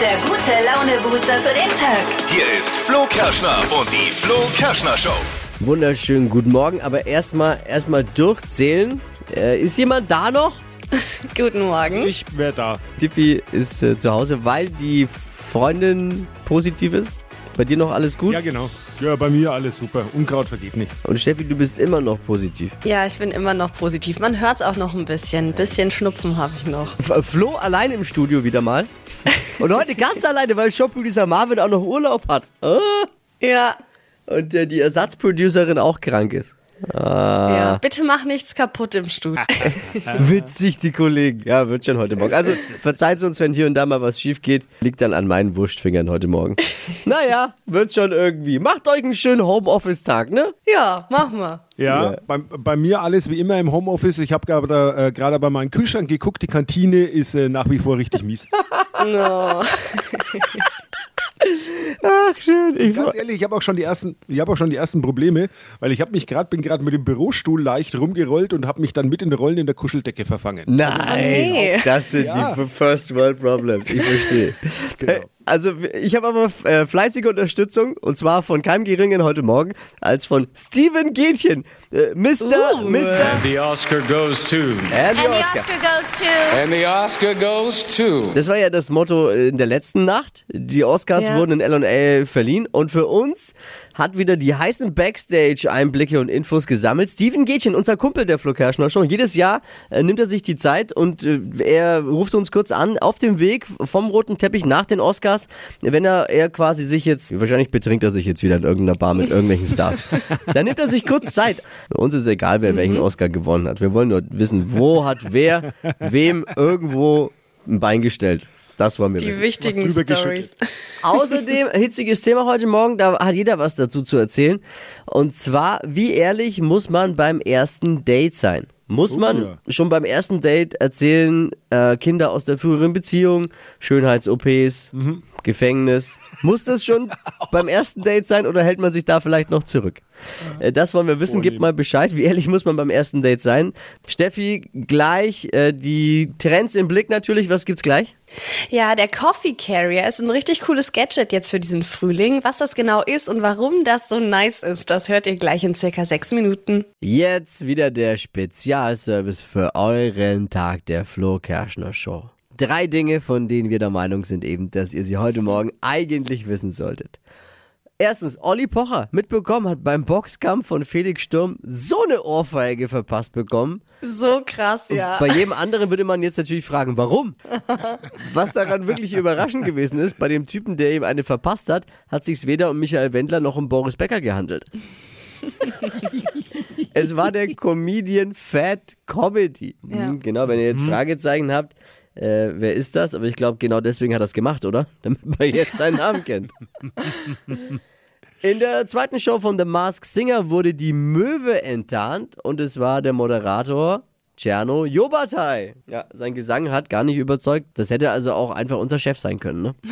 der gute Laune-Booster für den Tag. Hier ist Flo Kerschner und die Flo Kerschner Show. Wunderschönen guten Morgen, aber erstmal erstmal durchzählen. Äh, ist jemand da noch? Guten Morgen. Ich wäre da. Tippi ist äh, zu Hause, weil die Freundin positiv ist. Bei dir noch alles gut? Ja, genau. Ja, bei mir alles super. Unkraut vergeht nicht. Und Steffi, du bist immer noch positiv. Ja, ich bin immer noch positiv. Man hört es auch noch ein bisschen. Ein bisschen Schnupfen habe ich noch. F Flo allein im Studio wieder mal. Und heute ganz alleine, weil Shop-Producer Marvin auch noch Urlaub hat. Ah. Ja, Und äh, die Ersatzproducerin auch krank ist. Ah. ja. Bitte mach nichts kaputt im Studio. Witzig, die Kollegen. Ja, wird schon heute Morgen. Also verzeiht uns, wenn hier und da mal was schief geht. Liegt dann an meinen Wurstfingern heute Morgen. Naja, wird schon irgendwie. Macht euch einen schönen Homeoffice-Tag, ne? Ja, mach mal. Ja, Ja. Bei, bei mir alles wie immer im Homeoffice. Ich habe gerade äh, gerade bei meinem Kühlschrank geguckt. Die Kantine ist äh, nach wie vor richtig mies. No. Ach, schön. Ich Ganz ehrlich, ich habe auch schon die ersten, ich habe auch schon die ersten Probleme, weil ich habe mich gerade, bin gerade mit dem Bürostuhl leicht rumgerollt und habe mich dann mit in den Rollen in der Kuscheldecke verfangen. Nein, nee. das sind Ja. die First World Problems. Ich verstehe. Genau. Also ich habe aber äh, fleißige Unterstützung und zwar von keinem Geringen heute Morgen als von Steven Gätchen. Äh, Mr. Uh. Mr. The Oscar goes to. And the And the Oscar. Oscar goes to. And the Oscar goes to. Das war ja das Motto in der letzten Nacht. Die Oscars Ja. wurden in L&L verliehen und für uns hat wieder die heißen Backstage-Einblicke und Infos gesammelt. Steven Gätchen, unser Kumpel der Flo Kerschner Show. Jedes Jahr äh, nimmt er sich die Zeit und äh, er ruft uns kurz an auf dem Weg vom roten Teppich nach den Oscars, wenn er, er quasi sich jetzt, wahrscheinlich betrinkt er sich jetzt wieder in irgendeiner Bar mit irgendwelchen Stars. Dann nimmt er sich kurz Zeit. Uns ist egal, wer welchen Oscar gewonnen hat. Wir wollen nur wissen, wo hat wer wem irgendwo ein Bein gestellt. Das wollen wir Die wissen. wichtigen Stories. Außerdem, hitziges Thema heute Morgen, da hat jeder was dazu zu erzählen. Und zwar, wie ehrlich muss man beim ersten Date sein? Muss man ja. schon beim ersten Date erzählen, äh, Kinder aus der früheren Beziehung, Schönheits-OPs, Gefängnis? Muss das schon beim ersten Date sein oder hält man sich da vielleicht noch zurück? Äh, das wollen wir wissen. Gebt mal Bescheid. Wie ehrlich muss man beim ersten Date sein? Steffi, gleich äh, die Trends im Blick natürlich. Was gibt's gleich? Ja, der Coffee Carrier ist ein richtig cooles Gadget jetzt für diesen Frühling. Was das genau ist und warum das so nice ist, das hört ihr gleich in circa sechs Minuten. Jetzt wieder der Spezialservice für euren Tag der Flo Kerschner Show. Drei Dinge, von denen wir der Meinung sind eben, dass ihr sie heute Morgen eigentlich wissen solltet. Erstens, Olli Pocher mitbekommen hat beim Boxkampf von Felix Sturm so eine Ohrfeige verpasst bekommen. So krass, ja. Bei jedem anderen würde man jetzt natürlich fragen, warum? Was daran wirklich überraschend gewesen ist, bei dem Typen, der ihm eine verpasst hat, hat sich's weder um Michael Wendler noch um Boris Becker gehandelt. es war der Comedian Fat Comedy. Ja. Hm, Genau, wenn ihr jetzt Fragezeichen habt, äh, wer ist das? Aber ich glaube, genau deswegen hat er es gemacht, oder? Damit man jetzt seinen Namen kennt. In der zweiten Show von The Mask Singer wurde die Möwe enttarnt und es war der Moderator Cerno Jobatai. Ja, sein Gesang hat gar nicht überzeugt. Das hätte also auch einfach unser Chef sein können, ne?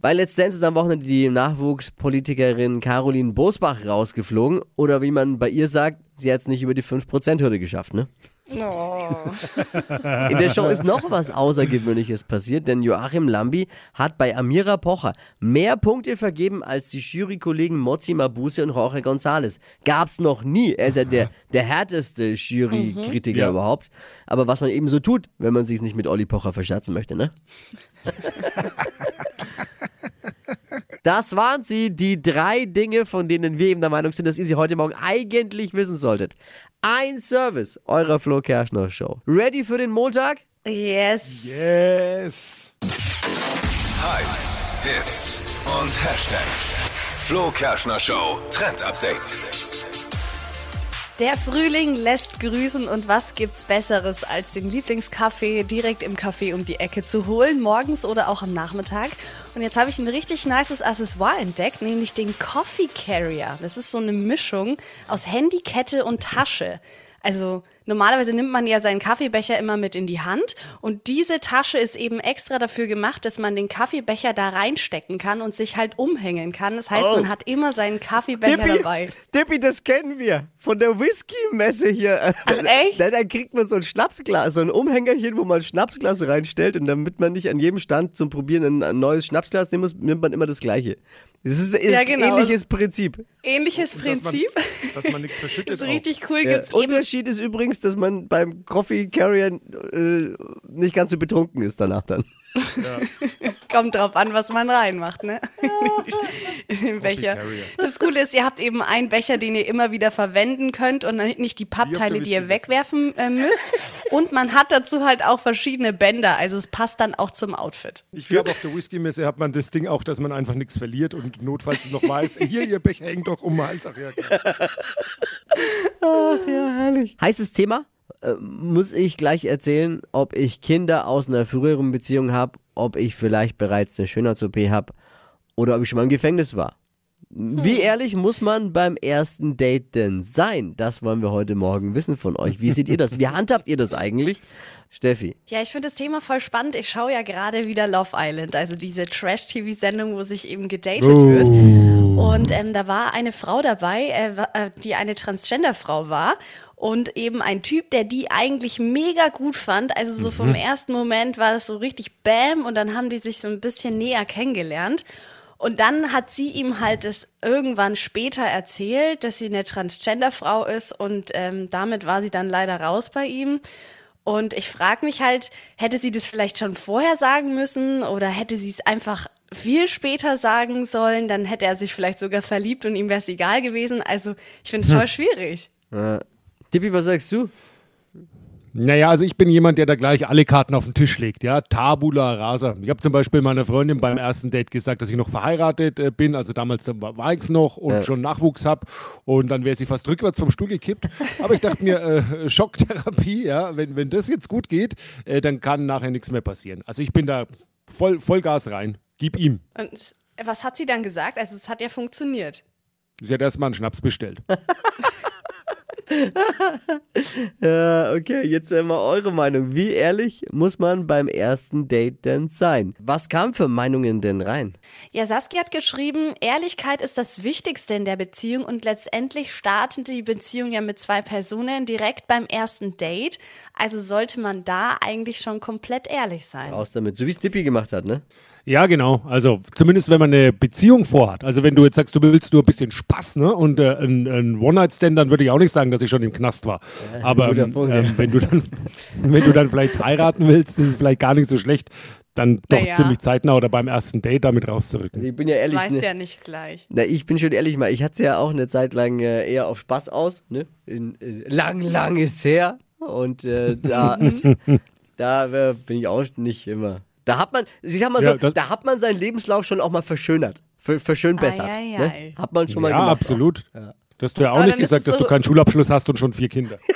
Bei Let's Dance ist am Wochenende die Nachwuchspolitikerin Caroline Bosbach rausgeflogen. Oder wie man bei ihr sagt, sie hat es nicht über die 5%-Hürde geschafft, ne? In der Show ist noch was Außergewöhnliches passiert, denn Joachim Lambi hat bei Amira Pocher mehr Punkte vergeben als die Jurykollegen Mozi Mabuse und Jorge González. Gab's noch nie. Er ist ja der, der härteste Jurykritiker Ja. überhaupt. Aber was man eben so tut, wenn man sich nicht mit Olli Pocher verscherzen möchte, ne? Das waren sie, die drei Dinge, von denen wir eben der Meinung sind, dass ihr sie heute Morgen eigentlich wissen solltet. Ein Service eurer Flo Kerschner Show. Ready für den Montag? Yes. Yes. Hypes, Hits und Hashtags. Flo Kerschner Show Trend Update. Der Frühling lässt grüßen und was gibt's Besseres, als den Lieblingskaffee direkt im Café um die Ecke zu holen, morgens oder auch am Nachmittag. Und jetzt habe ich ein richtig nices Accessoire entdeckt, nämlich den Coffee Carrier. Das ist so eine Mischung aus Handy, Kette und Tasche. Also normalerweise nimmt man ja seinen Kaffeebecher immer mit in die Hand und diese Tasche ist eben extra dafür gemacht, dass man den Kaffeebecher da reinstecken kann und sich halt umhängen kann. Das heißt, Oh. man hat immer seinen Kaffeebecher Dippi, dabei. Dippi, das kennen wir von der Whisky-Messe hier. Ach, echt? Da, da kriegt man so ein Schnapsglas, so ein Umhängerchen, wo man Schnapsglas reinstellt und damit man nicht an jedem Stand zum Probieren ein, ein neues Schnapsglas nehmen muss, nimmt man immer das gleiche. Das ist, ist Ja, ein genau. ähnliches Prinzip. Ähnliches Dass man, Prinzip. dass man nichts verschüttet. ist auch. richtig cool. Der Gibt's eben Unterschied ist übrigens, dass man beim Coffee Carrier äh, nicht ganz so betrunken ist danach dann. Kommt drauf an, was man reinmacht, ne? In den Becher. Das Coole ist, ihr habt eben einen Becher, den ihr immer wieder verwenden könnt und dann nicht die Pappteile, die ihr wegwerfen äh, müsst. Und man hat dazu halt auch verschiedene Bänder, also es passt dann auch zum Outfit. Ich glaube, auf der Whisky-Messe hat man das Ding auch, dass man einfach nichts verliert und notfalls noch weiß, hier, ihr Becher hängt doch um den Hals. Ach ja, klar. Heißes Thema. Äh, muss ich gleich erzählen, ob ich Kinder aus einer früheren Beziehung habe, ob ich vielleicht bereits eine Schönheits-OP habe oder ob ich schon mal im Gefängnis war. Wie ehrlich muss man beim ersten Date denn sein? Das wollen wir heute Morgen wissen von euch. Wie seht ihr das? Wie handhabt ihr das eigentlich? Steffi. Ja, ich finde das Thema voll spannend. Ich schaue ja gerade wieder Love Island, also diese Trash-TV-Sendung, wo sich eben gedatet wird. Und ähm, da war eine Frau dabei, äh, äh, die eine Transgender-Frau war. Und eben ein Typ, der die eigentlich mega gut fand. Also so vom ersten Moment war das so richtig Bam und dann haben die sich so ein bisschen näher kennengelernt. Und dann hat sie ihm halt es irgendwann später erzählt, dass sie eine Transgender-Frau ist und ähm, damit war sie dann leider raus bei ihm. Und ich frage mich halt, hätte sie das vielleicht schon vorher sagen müssen oder hätte sie es einfach viel später sagen sollen, dann hätte er sich vielleicht sogar verliebt und ihm wäre es egal gewesen. Also ich finde es voll schwierig. Tippi, was sagst du? Naja, also ich bin jemand, der da gleich alle Karten auf den Tisch legt, ja. Tabula rasa. Ich habe zum Beispiel meiner Freundin beim ersten Date gesagt, dass ich noch verheiratet äh, bin. Also damals äh, war, ich noch und Ja. schon Nachwuchs habe. Und dann wäre sie fast rückwärts vom Stuhl gekippt. Aber ich dachte mir, äh, Schocktherapie, ja, wenn, wenn das jetzt gut geht, äh, dann kann nachher nichts mehr passieren. Also ich bin da voll, Vollgas rein. Gib ihm. Und was hat sie dann gesagt? Also es hat ja funktioniert. Sie hat erstmal einen Schnaps bestellt. Ja, okay, jetzt äh, mal eure Meinung. Wie ehrlich muss man beim ersten Date denn sein? Was kam für Meinungen denn rein? Ja, Saskia hat geschrieben, Ehrlichkeit ist das Wichtigste in der Beziehung und letztendlich startete die Beziehung ja mit zwei Personen direkt beim ersten Date. Also sollte man da eigentlich schon komplett ehrlich sein. Raus damit, so wie es Dippi gemacht hat, ne? Ja, genau. Also zumindest wenn man eine Beziehung vorhat. Also wenn du jetzt sagst, du willst nur ein bisschen Spaß, ne? Und äh, ein, ein One-Night-Stand, dann würde ich auch nicht sagen, dass ich schon im Knast war. Aber ähm, Punkt, ähm, ja. wenn du dann, wenn du dann vielleicht heiraten willst, ist es vielleicht gar nicht so schlecht, dann doch Naja. ziemlich zeitnah oder beim ersten Date damit rauszurücken. Also ich bin ja Das ehrlich, weiß ne? ja nicht gleich. Na, ich bin schon ehrlich mal, ich hatte es ja auch eine Zeit lang äh, eher auf Spaß aus, ne? In, äh, lang, lang ist her. Und äh, da, da äh, bin ich auch nicht immer. Da hat man, ich sag mal so, Ja, das- da hat man seinen Lebenslauf schon auch mal verschönert. Ver, verschönbessert. Ei, ei, Ne? ei. Hat man schon mal ja, gemacht. absolut. Du hast du ja auch Aber nicht gesagt, es dass so- du keinen Schulabschluss hast und schon vier Kinder.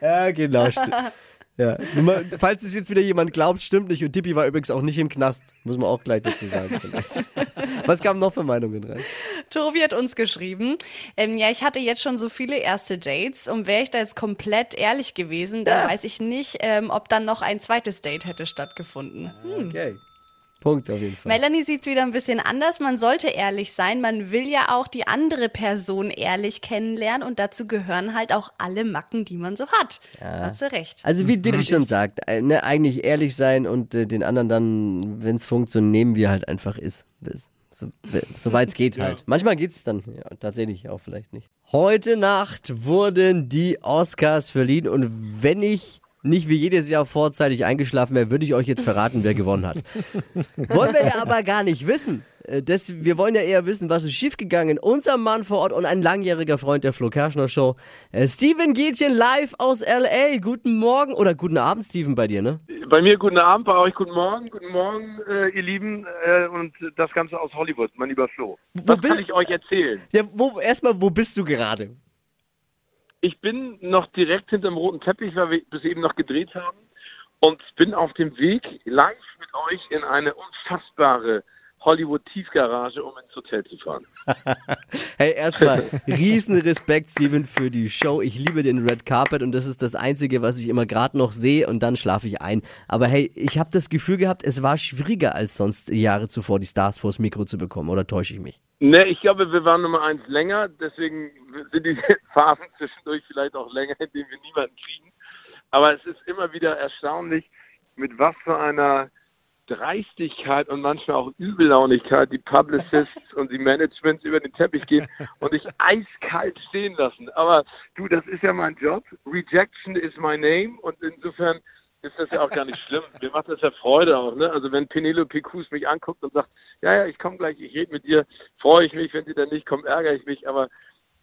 Ja, genau. ja. Mal, Falls es jetzt wieder jemand glaubt, stimmt nicht. Und Tippi war übrigens auch nicht im Knast. Muss man auch gleich dazu sagen. Was kamen noch für Meinungen rein? Tobi hat uns geschrieben, ähm, ja, ich hatte jetzt schon so viele erste Dates und wäre ich da jetzt komplett ehrlich gewesen, dann weiß ich nicht, ähm, ob dann noch ein zweites Date hätte stattgefunden. Okay. Punkt auf jeden Fall. Melanie sieht es wieder ein bisschen anders. Man sollte ehrlich sein. Man will ja auch die andere Person ehrlich kennenlernen und dazu gehören halt auch alle Macken, die man so hat. Da Hat sie recht. Also wie Dippi schon sagt, äh, ne, eigentlich ehrlich sein und äh, den anderen dann, wenn es funktioniert, nehmen, wie er halt einfach ist. Bis- So, Soweit es geht halt. Manchmal geht es dann ja, tatsächlich auch vielleicht nicht. Heute Nacht wurden die Oscars verliehen und wenn ich nicht wie jedes Jahr vorzeitig eingeschlafen wäre, würde ich euch jetzt verraten, wer gewonnen hat. Wollen wir ja aber gar nicht wissen. Äh, Das, wir wollen ja eher wissen, was ist schiefgegangen. Unser Mann vor Ort und ein langjähriger Freund der Flo Kerschner Show, äh, Steven Gätchen live aus L.A. Guten Morgen oder guten Abend, Steven, bei dir, ne? Bei mir guten Abend, bei euch guten Morgen, guten Morgen, äh, ihr Lieben, äh, und das Ganze aus Hollywood, mein lieber Flo. Wo Was bist- kann ich euch erzählen? Ja, wo, erstmal, wo bist du gerade? Ich bin noch direkt hinterm roten Teppich, weil wir bis eben noch gedreht haben und bin auf dem Weg live mit euch in eine unfassbare Hollywood-Tiefgarage, um ins Hotel zu fahren. Hey, erstmal riesen Respekt, Steven, für die Show. Ich liebe den Red Carpet und das ist das Einzige, was ich immer gerade noch sehe und dann schlafe ich ein. Aber hey, ich habe das Gefühl gehabt, es war schwieriger als sonst Jahre zuvor, die Stars vors Mikro zu bekommen. Oder täusche ich mich? Ne, ich glaube, wir waren Nummer eins länger, deswegen sind die Phasen zwischendurch vielleicht auch länger, in denen wir niemanden kriegen. Aber es ist immer wieder erstaunlich, mit was für einer Dreistigkeit und manchmal auch Übellaunigkeit die Publicists und die Managements über den Teppich gehen und dich eiskalt stehen lassen. Aber du, das ist ja mein Job. Rejection is my name und insofern ist das ja auch gar nicht schlimm. Mir macht das ja Freude auch. Ne? Also wenn Penelope Cruz mich anguckt und sagt, ja, ja, ich komme gleich, ich rede mit dir, freue ich mich. Wenn sie dann nicht kommt, ärgere ich mich. Aber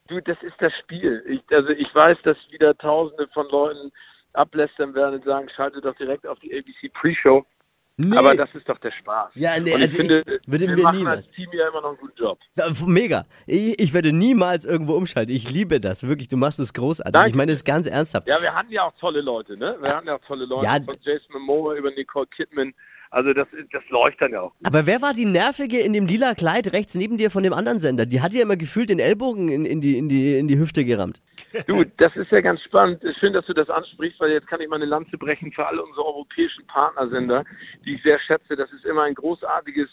du, das ist das Spiel. Ich, also ich weiß, dass wieder Tausende von Leuten ablästern werden und sagen, schalte doch direkt auf die ABC Pre-Show. Nee. Aber das ist doch der Spaß. Ja, nee, und ich also finde, ich würde wir mir machen niemals. als Team ja immer noch einen guten Job. Mega. Ich, ich werde niemals irgendwo umschalten. Ich liebe das. Wirklich, du machst es großartig. Danke. Ich meine das ganz ernsthaft. Ja, wir hatten ja auch tolle Leute, ne? Wir hatten ja auch tolle Leute. Ja. Von Jason Momoa über Nicole Kidman. Also das, das läuft dann ja auch. Aber wer war die Nervige in dem lila Kleid rechts neben dir von dem anderen Sender? Die hat ja immer gefühlt den Ellbogen in, in, die, in, die, in die Hüfte gerammt. Du, das ist ja ganz spannend. Schön, dass du das ansprichst, weil jetzt kann ich mal eine Lanze brechen für alle unsere europäischen Partnersender, die ich sehr schätze. Das ist immer ein großartiges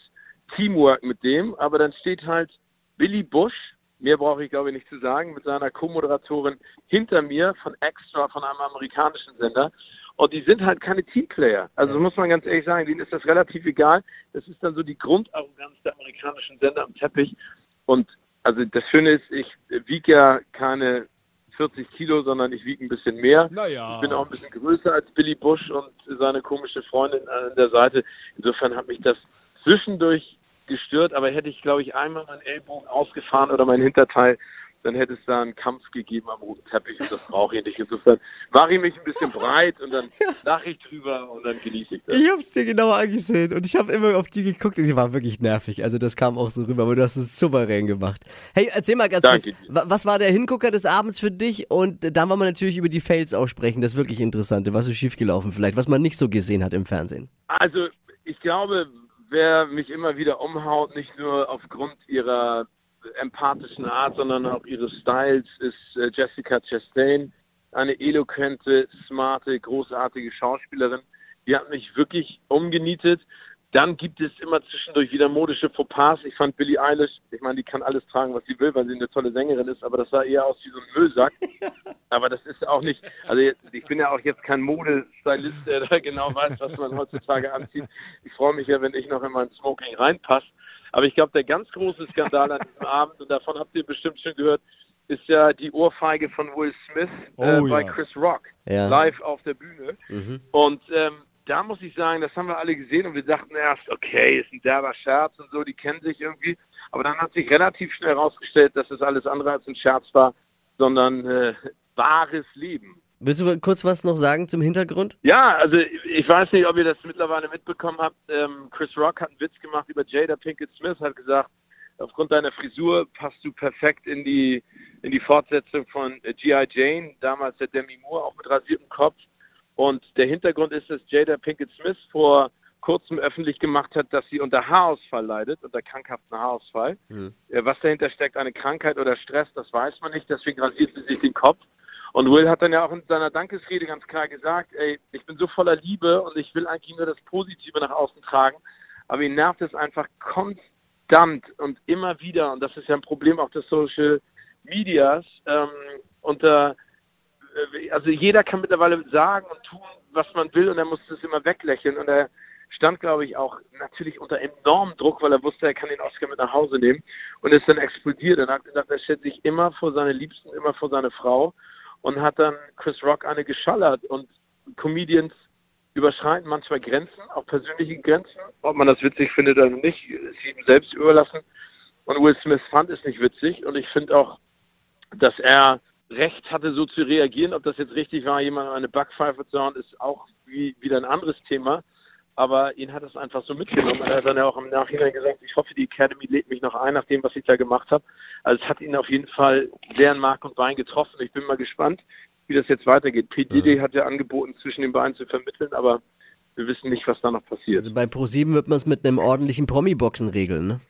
Teamwork mit dem. Aber dann steht halt Billy Bush, mehr brauche ich glaube ich nicht zu sagen, mit seiner Co-Moderatorin hinter mir von Extra, von einem amerikanischen Sender. Und die sind halt keine Teamplayer. Also muss man ganz ehrlich sagen, denen ist das relativ egal. Das ist dann so die Grundarroganz der amerikanischen Sender am Teppich. Und also das Schöne ist, ich wiege ja keine 40 Kilo, sondern ich wiege ein bisschen mehr. Naja. Ich bin auch ein bisschen größer als Billy Bush und seine komische Freundin an der Seite. Insofern hat mich das zwischendurch gestört, aber hätte ich, glaube ich, einmal meinen Ellbogen ausgefahren oder mein Hinterteil, dann hätte es da einen Kampf gegeben am roten Teppich und das brauche ich nicht. Insofern mache ich mich ein bisschen breit und dann lache ich drüber und dann genieße ich das. Ich hab's dir genauer angesehen und ich habe immer auf die geguckt und die war wirklich nervig. Also das kam auch so rüber, aber du hast es souverän gemacht. Hey, erzähl mal ganz Danke kurz, was war der Hingucker des Abends für dich? Und dann wollen wir natürlich über die Fails auch sprechen, das wirklich Interessante. Was ist schiefgelaufen vielleicht, was man nicht so gesehen hat im Fernsehen? Also ich glaube, wer mich immer wieder umhaut, nicht nur aufgrund ihrer empathischen Art, sondern auch ihres Styles, ist äh, Jessica Chastain. Eine eloquente, smarte, großartige Schauspielerin. Die hat mich wirklich umgenietet. Dann gibt es immer zwischendurch wieder modische Fauxpas. Ich fand Billie Eilish, ich meine, die kann alles tragen, was sie will, weil sie eine tolle Sängerin ist, aber das sah eher aus wie so ein Müllsack. Aber das ist auch nicht, also ich bin ja auch jetzt kein Modestylist, der da genau weiß, was man heutzutage anzieht. Ich freue mich ja, wenn ich noch in mein Smoking reinpasse. Aber ich glaube, der ganz große Skandal an diesem Abend, und davon habt ihr bestimmt schon gehört, ist ja die Ohrfeige von Will Smith äh, Oh, bei ja. Chris Rock Ja. live auf der Bühne. Und ähm, da muss ich sagen, das haben wir alle gesehen und wir dachten erst, okay, ist ein derber Scherz und so, die kennen sich irgendwie. Aber dann hat sich relativ schnell herausgestellt, dass es alles andere als ein Scherz war, sondern äh, wahres Leben. Willst du kurz was noch sagen zum Hintergrund? Ja, also ich weiß nicht, ob ihr das mittlerweile mitbekommen habt. Ähm, Chris Rock hat einen Witz gemacht über Jada Pinkett Smith, hat gesagt, aufgrund deiner Frisur passt du perfekt in die in die Fortsetzung von G.I. Jane, damals der Demi Moore, auch mit rasiertem Kopf. Und der Hintergrund ist, dass Jada Pinkett Smith vor kurzem öffentlich gemacht hat, dass sie unter Haarausfall leidet, unter krankhaften Haarausfall. Äh, Was dahinter steckt, eine Krankheit oder Stress, das weiß man nicht, deswegen rasiert sie sich den Kopf. Und Will hat dann ja auch in seiner Dankesrede ganz klar gesagt, ey, ich bin so voller Liebe und ich will eigentlich nur das Positive nach außen tragen. Aber ihn nervt es einfach konstant und immer wieder, und das ist ja ein Problem auch des Social Medias, ähm, unter, äh, also jeder kann mittlerweile sagen und tun, was man will und er muss das immer weglächeln und er stand, glaube ich, auch natürlich unter enormem Druck, weil er wusste, er kann den Oscar mit nach Hause nehmen und ist dann explodiert und hat gesagt, er stellt sich immer vor seine Liebsten, immer vor seine Frau und hat dann Chris Rock eine geschallert und Comedians überschreiten manchmal Grenzen, auch persönliche Grenzen. Ob man das witzig findet oder nicht, ist jedem selbst überlassen. Und Will Smith fand es nicht witzig und ich finde auch, dass er Recht hatte, so zu reagieren. Ob das jetzt richtig war, jemand eine Backpfeife zu hauen, ist auch wie, wieder ein anderes Thema. Aber ihn hat es einfach so mitgenommen. Er hat dann ja auch im Nachhinein gesagt, ich hoffe, die Academy lädt mich noch ein, nach dem, was ich da gemacht habe. Also es hat ihn auf jeden Fall sehr in Mark und Bein getroffen. Ich bin mal gespannt, wie das jetzt weitergeht. P. Diddy hat ja angeboten, zwischen den beiden zu vermitteln, aber wir wissen nicht, was da noch passiert. Also bei Pro7 wird man es mit einem ordentlichen Promi-Boxen regeln, ne?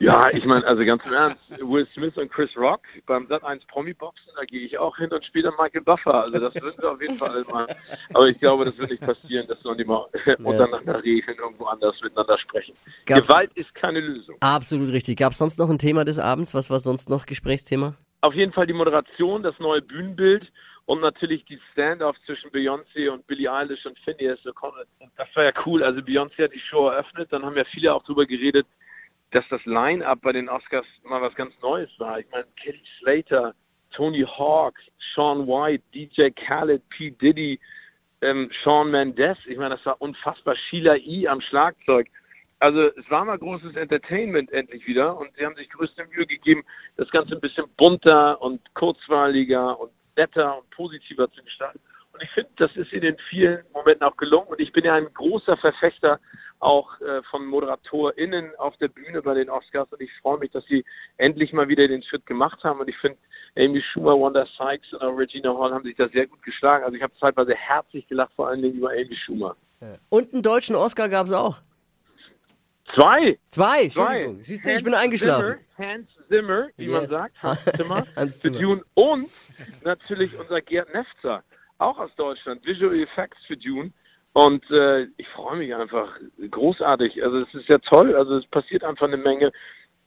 Ja, ich meine, also ganz im Ernst, Will Smith und Chris Rock beim Sat1 Promi-Boxen, da gehe ich auch hin und spiele Michael Buffer. Also das würden wir auf jeden Fall mal. Aber ich glaube, das wird nicht passieren, dass wir die mal untereinander regeln, irgendwo anders miteinander sprechen. Gab's- Gewalt ist keine Lösung. Absolut richtig. Gab es sonst noch ein Thema des Abends? Was war sonst noch Gesprächsthema? Auf jeden Fall die Moderation, das neue Bühnenbild und natürlich die Stand-offs zwischen Beyoncé und Billie Eilish und Phineas O'Connell. Das war ja cool. Also Beyoncé hat die Show eröffnet, dann haben ja viele auch drüber geredet, dass das Line-Up bei den Oscars mal was ganz Neues war. Ich meine, Kelly Slater, Tony Hawk, Sean White, DJ Khaled, P. Diddy, ähm, Sean Mendes. Ich meine, das war unfassbar. Sheila E. am Schlagzeug. Also es war mal großes Entertainment endlich wieder und sie haben sich größte Mühe gegeben, das Ganze ein bisschen bunter und kurzweiliger und netter und positiver zu gestalten. Und ich finde, das ist in den vielen Momenten auch gelungen. Und ich bin ja ein großer Verfechter auch äh, von ModeratorInnen auf der Bühne bei den Oscars. Und ich freue mich, dass sie endlich mal wieder den Schritt gemacht haben. Und ich finde, Amy Schumer, Wanda Sykes und auch Regina Hall haben sich da sehr gut geschlagen. Also ich habe zeitweise herzlich gelacht, vor allen Dingen über Amy Schumer. Und einen deutschen Oscar gab es auch. Zwei! Zwei, Zwei. Entschuldigung. Siehst du, ich Hans bin eingeschlafen. Zimmer, Hans Zimmer, wie man Yes. sagt, Hans Zimmer, Hans Zimmer. Dune und natürlich unser Gerd Nefzer, auch aus Deutschland, Visual Effects für Dune. Und äh, ich freue mich einfach großartig. Also es ist ja toll. Also es passiert einfach eine Menge.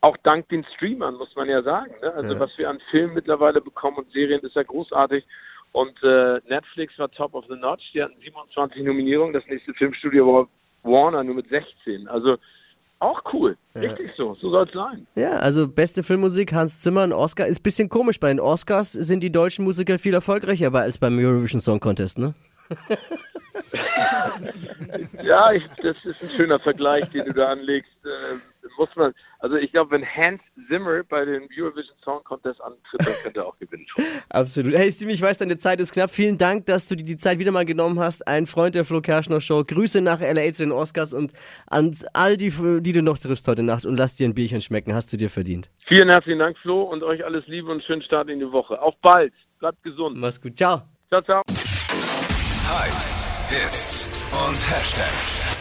Auch dank den Streamern, muss man ja sagen. Ne? Also was wir an Filmen mittlerweile bekommen und Serien ist ja großartig. Und äh, Netflix war top of the notch. Die hatten 27 Nominierungen. Das nächste Filmstudio war Warner nur mit 16. Also auch cool. Richtig so. So soll es sein. Ja, also beste Filmmusik, Hans Zimmer, ein Oscar. Ist ein bisschen komisch. Bei den Oscars sind die deutschen Musiker viel erfolgreicher als beim Eurovision Song Contest, ne? Ja, ich, das ist ein schöner Vergleich, den du da anlegst. Muss man, also ich glaube, wenn Hans Zimmer bei den Eurovision Song Contest antritt, dann könnte er auch gewinnen. Absolut. Hey Steve, ich weiß, deine Zeit ist knapp. Vielen Dank, dass du dir die Zeit wieder mal genommen hast. Ein Freund der Flo Kerschner Show. Grüße nach LA zu den Oscars und an all die, die du noch triffst heute Nacht und lass dir ein Bierchen schmecken. Hast du dir verdient. Vielen herzlichen Dank, Flo, und euch alles Liebe und schönen Start in die Woche. Auf bald. Bleibt gesund. Mach's gut. Ciao. Ciao, ciao. Hypes, Hits und Hashtags.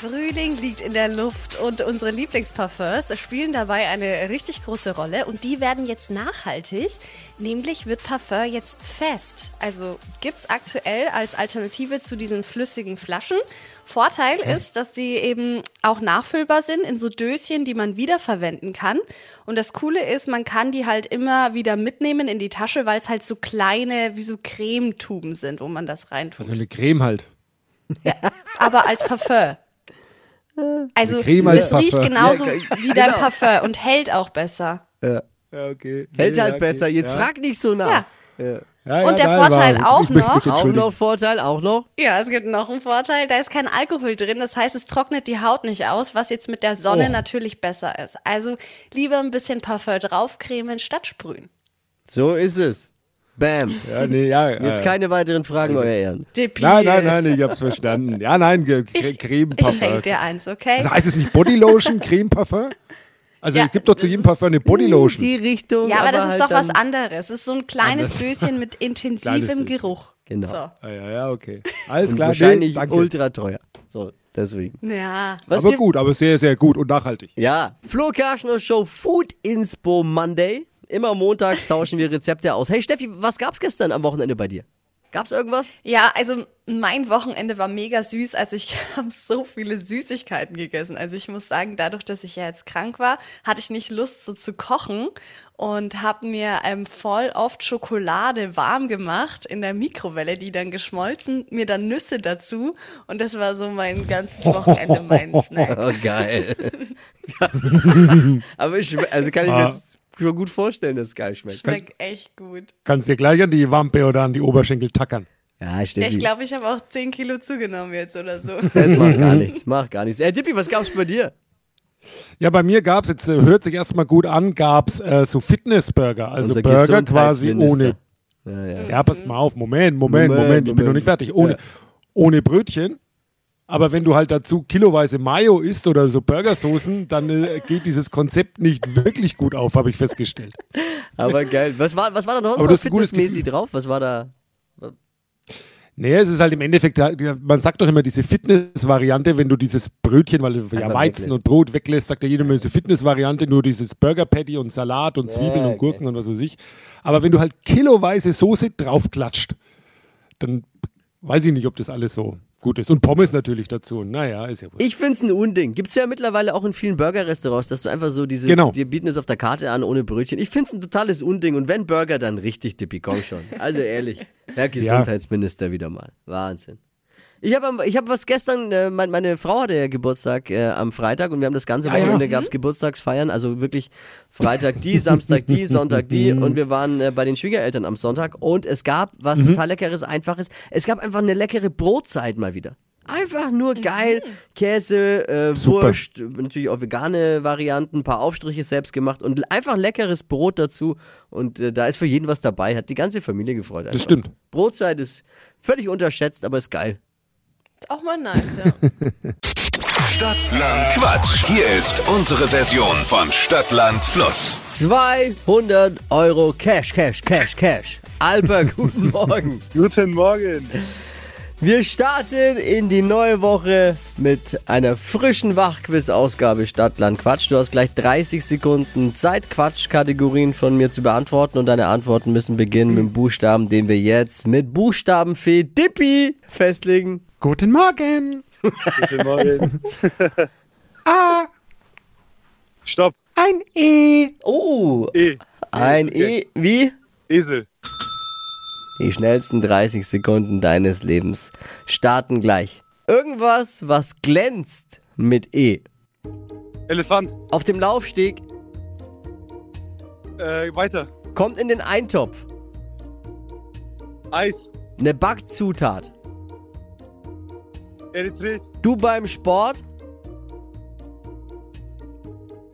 Frühling liegt in der Luft und unsere Lieblingsparfums spielen dabei eine richtig große Rolle und die werden jetzt nachhaltig. Nämlich wird Parfum jetzt fest. Also gibt's aktuell als Alternative zu diesen flüssigen Flaschen. Vorteil ist, dass die eben auch nachfüllbar sind in so Döschen, die man wiederverwenden kann. Und das Coole ist, man kann die halt immer wieder mitnehmen in die Tasche, weil es halt so kleine, wie so Cremetuben sind, wo man das reintut. Also eine Creme halt. aber als Parfum. Also das riecht genauso Ja, wie dein Parfum und hält auch besser. Ja, okay. Hält Nee, halt ja, besser. okay. Jetzt ja. frag nicht so nach. Ja. Ja, Und der nein, Vorteil auch noch- Auch noch Vorteil, auch noch. Ja, es gibt noch einen Vorteil, da ist kein Alkohol drin, das heißt, es trocknet die Haut nicht aus, was jetzt mit der Sonne Oh. natürlich besser ist. Also lieber ein bisschen Parfum draufcremen statt sprühen. So ist es. Bam. Ja, nee, ja. Jetzt ja. keine weiteren Fragen, euer Ehren. Depi. Nein, nein, nein, ich hab's verstanden. Ja, nein, Cre- Ich, Creme ich schenke dir eins, okay? Also heißt es nicht Bodylotion, Creme Parfum? Also Ja, es gibt doch zu jedem Parfum eine Bodylotion. Die Richtung. ja, aber das ist halt doch was anderes. Es ist so ein kleines Döschen mit intensivem. Geruch. Genau. So. Ah, ja, ja, okay. Alles Und klar. wahrscheinlich nee, ultra teuer. So, deswegen. Ja. Was aber gut, aber sehr, sehr gut und nachhaltig. Ja, Flo Kerschner Show Food Inspo Monday. Immer montags tauschen wir Rezepte aus. Hey Steffi, was gab's gestern am Wochenende bei dir? Gab's irgendwas? Ja, also mein Wochenende war mega süß. Also ich habe so viele Süßigkeiten gegessen. Also ich muss sagen, dadurch, dass ich ja jetzt krank war, hatte ich nicht Lust so zu kochen und habe mir ähm, voll oft Schokolade warm gemacht in der Mikrowelle, die dann geschmolzen, mir dann Nüsse dazu und das war so mein ganzes Wochenende mein Snack. Oh, geil. Aber ich, also kann ich mir jetzt schon gut vorstellen, dass es geil schmeckt. Schmeckt echt gut. Kannst dir gleich an die Wampe oder an die Oberschenkel tackern. Ja, Ja, Steffi. ich glaube, ich habe auch 10 Kilo zugenommen jetzt oder so. das macht gar nichts. Macht gar nichts. Ey, Dippi, was gab's bei dir? Ja, bei mir gab's jetzt äh, hört sich erstmal gut an, gab's äh, so Fitnessburger, also Unser Burger quasi ohne. Ja, ja. Ja, passt mal auf, Moment, Moment, Moment, Moment, ich bin noch nicht fertig. Ohne, Ja. ohne Brötchen. Aber wenn du halt dazu kiloweise Mayo isst oder so Burgersoßen, dann äh, geht dieses Konzept nicht wirklich gut auf, habe ich festgestellt. Aber geil. Was war, was war da noch so fitnessmäßig drauf? Was war da? Nee, es ist halt im Endeffekt, man sagt doch immer diese Fitness-Variante, wenn du dieses Brötchen, weil du ja Weizen weglässt. und Brot weglässt, sagt ja jeder immer diese Fitness-Variante, nur dieses Burger-Patty und Salat und Zwiebeln Ja, und Gurken und was weiß ich. Aber wenn du halt kiloweise Soße draufklatscht, dann weiß ich nicht, ob das alles so gut ist. Und Pommes natürlich dazu. Naja, ist ja wurscht. Ich find's ein Unding. Gibt's ja mittlerweile auch in vielen Burger-Restaurants, dass du einfach so diese, Genau. die bieten es auf der Karte an ohne Brötchen. Ich find's ein totales Unding und wenn Burger, dann richtig Dippi, komm schon. Also ehrlich, Herr Gesundheitsminister wieder mal. Wahnsinn. Ich habe ich hab was gestern, äh, mein, meine Frau hatte ja Geburtstag äh, am Freitag und wir haben das ganze Ah, ja. Wochenende gab's Geburtstagsfeiern, also wirklich Freitag die, Samstag die, Sonntag die und wir waren äh, bei den Schwiegereltern am Sonntag und es gab was Mhm. total leckeres, einfaches, es gab einfach eine leckere Brotzeit mal wieder. Einfach nur geil, Käse, äh, Super. Wurst, natürlich auch vegane Varianten, ein paar Aufstriche selbst gemacht und einfach leckeres Brot dazu und äh, da ist für jeden was dabei, hat die ganze Familie gefreut. Einfach. Das stimmt. Brotzeit ist völlig unterschätzt, aber ist geil. Auch mal nice, ja. Stadtland Quatsch. Hier ist unsere Version von Stadtland Fluss. 200 Euro Cash, Cash, Cash, Cash. Alper, guten Morgen. Guten Morgen. Wir starten in die neue Woche mit einer frischen Wachquiz-Ausgabe Stadtland Quatsch. Du hast gleich 30 Sekunden Zeit, Quatsch-Kategorien von mir zu beantworten und deine Antworten müssen beginnen mit dem Buchstaben, den wir jetzt mit Buchstabenfee Dippi festlegen. Guten Morgen. Guten Morgen. A, Stopp. ein E. Oh, E. ein Okay. E. Wie? Esel. Die schnellsten 30 Sekunden deines Lebens starten gleich. Irgendwas, was glänzt mit E. Elefant. Auf dem Laufsteg Äh, weiter. kommt in den Eintopf. Eis. Eine Backzutat. Erythrit. Du beim Sport,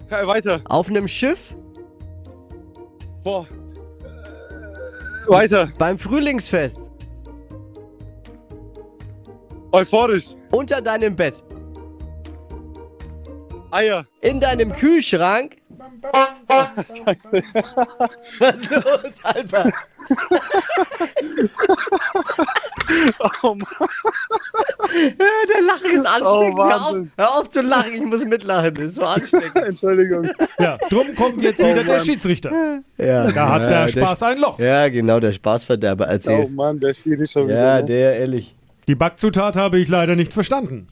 Ke- Weiter. auf einem Schiff, Boah. Weiter. beim Frühlingsfest, Euphorisch. unter deinem Bett, Eier. in deinem Kühlschrank. Was ist los, Alter? Oh Mann. Der Lachen ist ansteckend. hör, auf, hör auf zu lachen, ich muss mitlachen. Das ist so ansteckend. Entschuldigung. Ja, drum kommt jetzt wieder der Schiedsrichter. Ja, Da hat der Spaß ein Loch. Ja, genau, der Spaßverderber Oh erzählt. Mann, der Schiri schon Ja, wieder. ne? der, ehrlich. Die Backzutat habe ich leider nicht verstanden.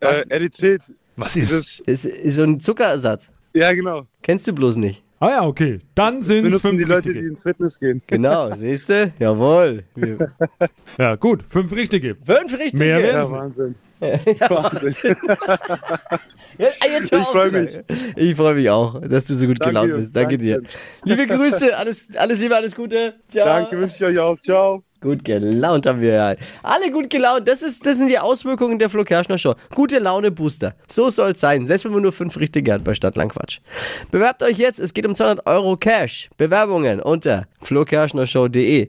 Äh, Erythrit. Was Das ist? ist, Ist, ist so ein Zuckerersatz. ja, genau. Kennst du bloß nicht. Ah ja, okay. Dann sind es fünf die Leute, die richtige. ins Fitness gehen. Genau, siehst du? Jawohl. Ja, gut. Fünf richtige. Fünf richtige. Mehr werden- Ja, Wahnsinn. Ja, jetzt hör Ich auf freu zu mich. Ich freue mich auch, dass du so gut Danke, gelaunt bist. Danke dir. danke. Liebe Grüße, alles, alles Liebe, alles Gute. Ciao. Danke, wünsche ich euch auch. Ciao. Gut gelaunt haben wir ja. Alle gut gelaunt. Das, ist, das sind die Auswirkungen der Flo Kerschner Show. Gute Laune Booster. So soll es sein. Selbst wenn man nur fünf richtige hat bei Stadtlandquatsch. Bewerbt euch jetzt. Es geht um 200 Euro Cash. Bewerbungen unter flokerschnershow.de.